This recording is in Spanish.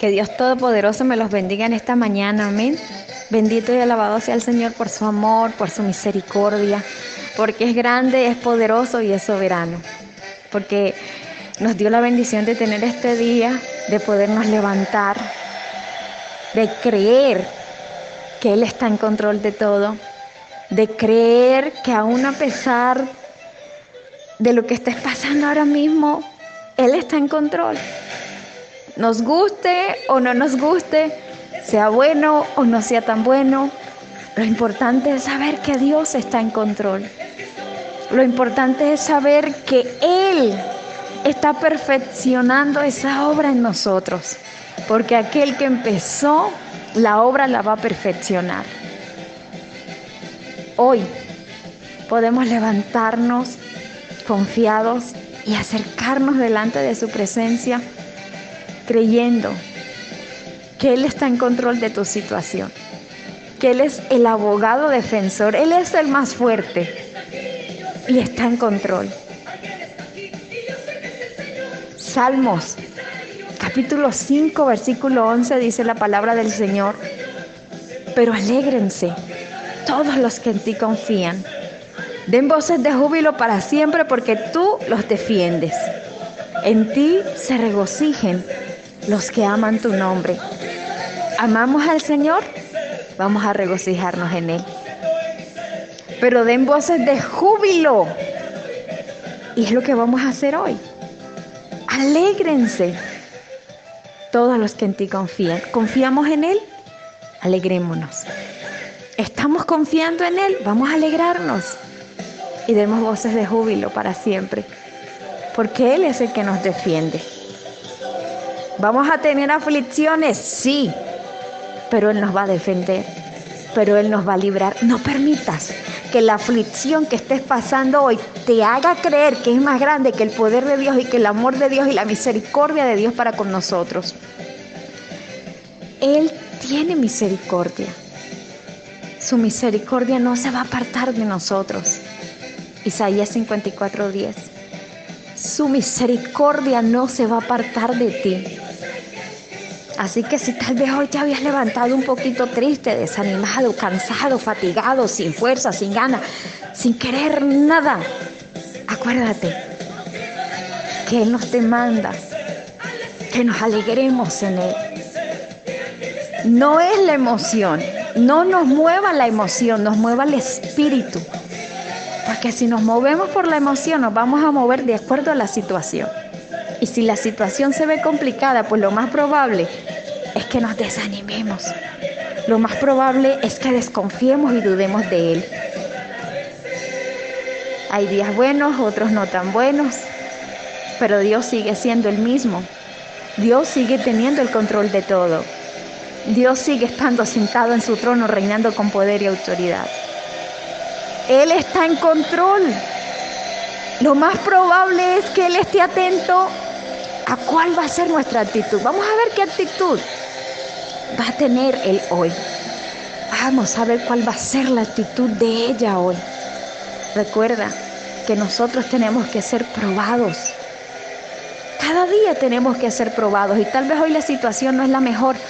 Que Dios Todopoderoso me los bendiga en esta mañana, amén. Bendito y alabado sea el Señor por su amor, por su misericordia, porque es grande, es poderoso y es soberano. Porque nos dio la bendición de tener este día, de podernos levantar, de creer que Él está en control de todo, de creer que aún a pesar de lo que estés pasando ahora mismo, Él está en control nos guste o no nos guste, sea bueno o no sea tan bueno, lo importante es saber que Dios está en control. Lo importante es saber que Él está perfeccionando esa obra en nosotros, porque aquel que empezó la obra la va a perfeccionar. Hoy podemos levantarnos confiados y acercarnos delante de su presencia creyendo que Él está en control de tu situación, que Él es el abogado defensor, Él es el más fuerte y está en control. Salmos, capítulo 5, versículo 11 dice la palabra del Señor, pero alégrense todos los que en ti confían. Den voces de júbilo para siempre porque tú los defiendes. En ti se regocijen los que aman tu nombre. ¿Amamos al Señor? Vamos a regocijarnos en Él. Pero den voces de júbilo. Y es lo que vamos a hacer hoy. Alégrense. Todos los que en ti confían. ¿Confiamos en Él? Alegrémonos. ¿Estamos confiando en Él? Vamos a alegrarnos. Y demos voces de júbilo para siempre. Porque Él es el que nos defiende. ¿Vamos a tener aflicciones? Sí, pero Él nos va a defender, pero Él nos va a librar. No permitas que la aflicción que estés pasando hoy te haga creer que es más grande que el poder de Dios y que el amor de Dios y la misericordia de Dios para con nosotros. Él tiene misericordia. Su misericordia no se va a apartar de nosotros. Isaías 54:10. Su misericordia no se va a apartar de ti. Así que si tal vez hoy te habías levantado un poquito triste, desanimado, cansado, fatigado, sin fuerza, sin ganas, sin querer nada, acuérdate que Él nos demanda que nos alegremos en Él. No es la emoción, no nos mueva la emoción, nos mueva el espíritu. Porque si nos movemos por la emoción, nos vamos a mover de acuerdo a la situación. Y si la situación se ve complicada, pues lo más probable es que nos desanimemos. Lo más probable es que desconfiemos y dudemos de Él. Hay días buenos, otros no tan buenos, pero Dios sigue siendo el mismo. Dios sigue teniendo el control de todo. Dios sigue estando sentado en su trono, reinando con poder y autoridad. Él está en control. Lo más probable es que Él esté atento a cuál va a ser nuestra actitud. Vamos a ver qué actitud va a tener Él hoy. Vamos a ver cuál va a ser la actitud de ella hoy. Recuerda que nosotros tenemos que ser probados. Cada día tenemos que ser probados y tal vez hoy la situación no es la mejor,